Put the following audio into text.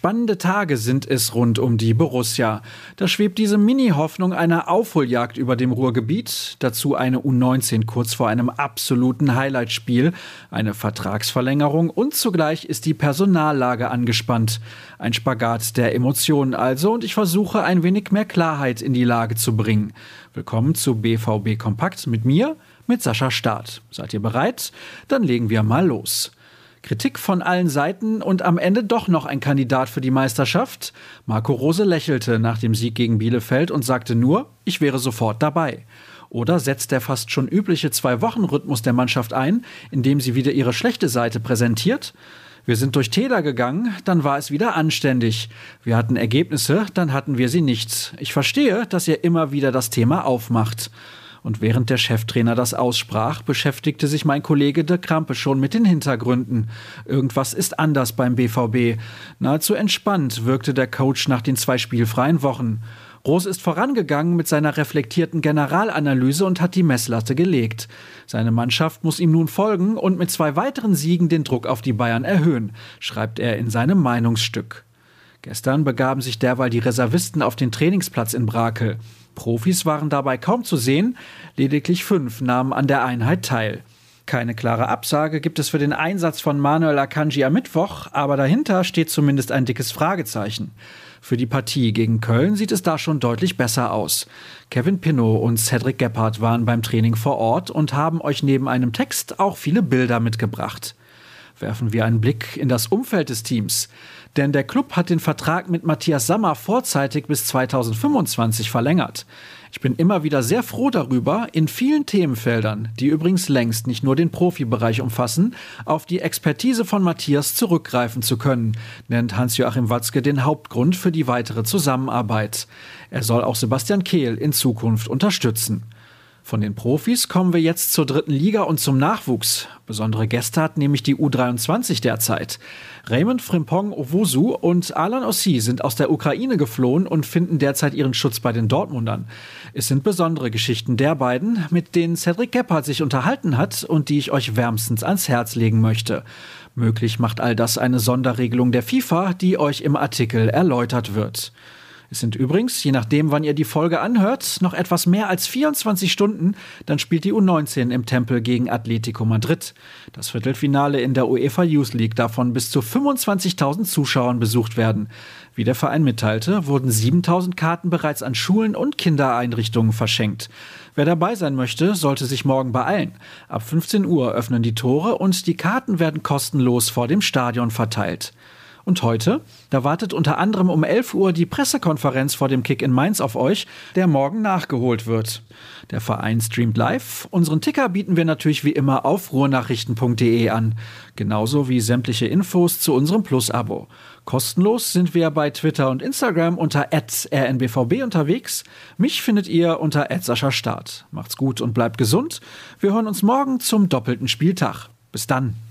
Spannende Tage sind es rund um die Borussia. Da schwebt diese Mini-Hoffnung einer Aufholjagd über dem Ruhrgebiet, dazu eine U19 kurz vor einem absoluten Highlightspiel, eine Vertragsverlängerung und zugleich ist die Personallage angespannt. Ein Spagat der Emotionen also und ich versuche ein wenig mehr Klarheit in die Lage zu bringen. Willkommen zu BVB Kompakt mit mir, mit Sascha Staat. Seid ihr bereit? Dann legen wir mal los. Kritik von allen Seiten und am Ende doch noch ein Kandidat für die Meisterschaft? Marco Rose lächelte nach dem Sieg gegen Bielefeld und sagte nur, ich wäre sofort dabei. Oder setzt der fast schon übliche Zwei-Wochen-Rhythmus der Mannschaft ein, indem sie wieder ihre schlechte Seite präsentiert? Wir sind durch Täler gegangen, dann war es wieder anständig. Wir hatten Ergebnisse, dann hatten wir sie nicht. Ich verstehe, dass ihr immer wieder das Thema aufmacht. Und während der Cheftrainer das aussprach, beschäftigte sich mein Kollege de Krampe schon mit den Hintergründen. Irgendwas ist anders beim BVB. Nahezu entspannt wirkte der Coach nach den zwei spielfreien Wochen. Rose ist vorangegangen mit seiner reflektierten Generalanalyse und hat die Messlatte gelegt. Seine Mannschaft muss ihm nun folgen und mit zwei weiteren Siegen den Druck auf die Bayern erhöhen, schreibt er in seinem Meinungsstück. Gestern begaben sich derweil die Reservisten auf den Trainingsplatz in Brakel. Profis waren dabei kaum zu sehen, lediglich fünf nahmen an der Einheit teil. Keine klare Absage gibt es für den Einsatz von Manuel Akanji am Mittwoch, aber dahinter steht zumindest ein dickes Fragezeichen. Für die Partie gegen Köln sieht es da schon deutlich besser aus. Kevin Pinot und Cedric Gebhardt waren beim Training vor Ort und haben euch neben einem Text auch viele Bilder mitgebracht. Werfen wir einen Blick in das Umfeld des Teams. Denn der Club hat den Vertrag mit Matthias Sammer vorzeitig bis 2025 verlängert. Ich bin immer wieder sehr froh darüber, in vielen Themenfeldern, die übrigens längst nicht nur den Profibereich umfassen, auf die Expertise von Matthias zurückgreifen zu können, nennt Hans-Joachim Watzke den Hauptgrund für die weitere Zusammenarbeit. Er soll auch Sebastian Kehl in Zukunft unterstützen. Von den Profis kommen wir jetzt zur dritten Liga und zum Nachwuchs. Besondere Gäste hat nämlich die U23 derzeit. Raymond Frimpong Owusu und Alan Ossi sind aus der Ukraine geflohen und finden derzeit ihren Schutz bei den Dortmundern. Es sind besondere Geschichten der beiden, mit denen Cedric Gebhardt sich unterhalten hat und die ich euch wärmstens ans Herz legen möchte. Möglich macht all das eine Sonderregelung der FIFA, die euch im Artikel erläutert wird. Es sind übrigens, je nachdem, wann ihr die Folge anhört, noch etwas mehr als 24 Stunden, dann spielt die U19 im Tempel gegen Atletico Madrid. Das Viertelfinale in der UEFA Youth League davon bis zu 25.000 Zuschauern besucht werden. Wie der Verein mitteilte, wurden 7.000 Karten bereits an Schulen und Kindereinrichtungen verschenkt. Wer dabei sein möchte, sollte sich morgen beeilen. Ab 15 Uhr öffnen die Tore und die Karten werden kostenlos vor dem Stadion verteilt. Und heute? Da wartet unter anderem um 11 Uhr die Pressekonferenz vor dem Kick in Mainz auf euch, der morgen nachgeholt wird. Der Verein streamt live. Unseren Ticker bieten wir natürlich wie immer auf ruhrnachrichten.de an. Genauso wie sämtliche Infos zu unserem Plus-Abo. Kostenlos sind wir bei Twitter und Instagram unter rnbvb unterwegs. Mich findet ihr unter Start. Macht's gut und bleibt gesund. Wir hören uns morgen zum doppelten Spieltag. Bis dann.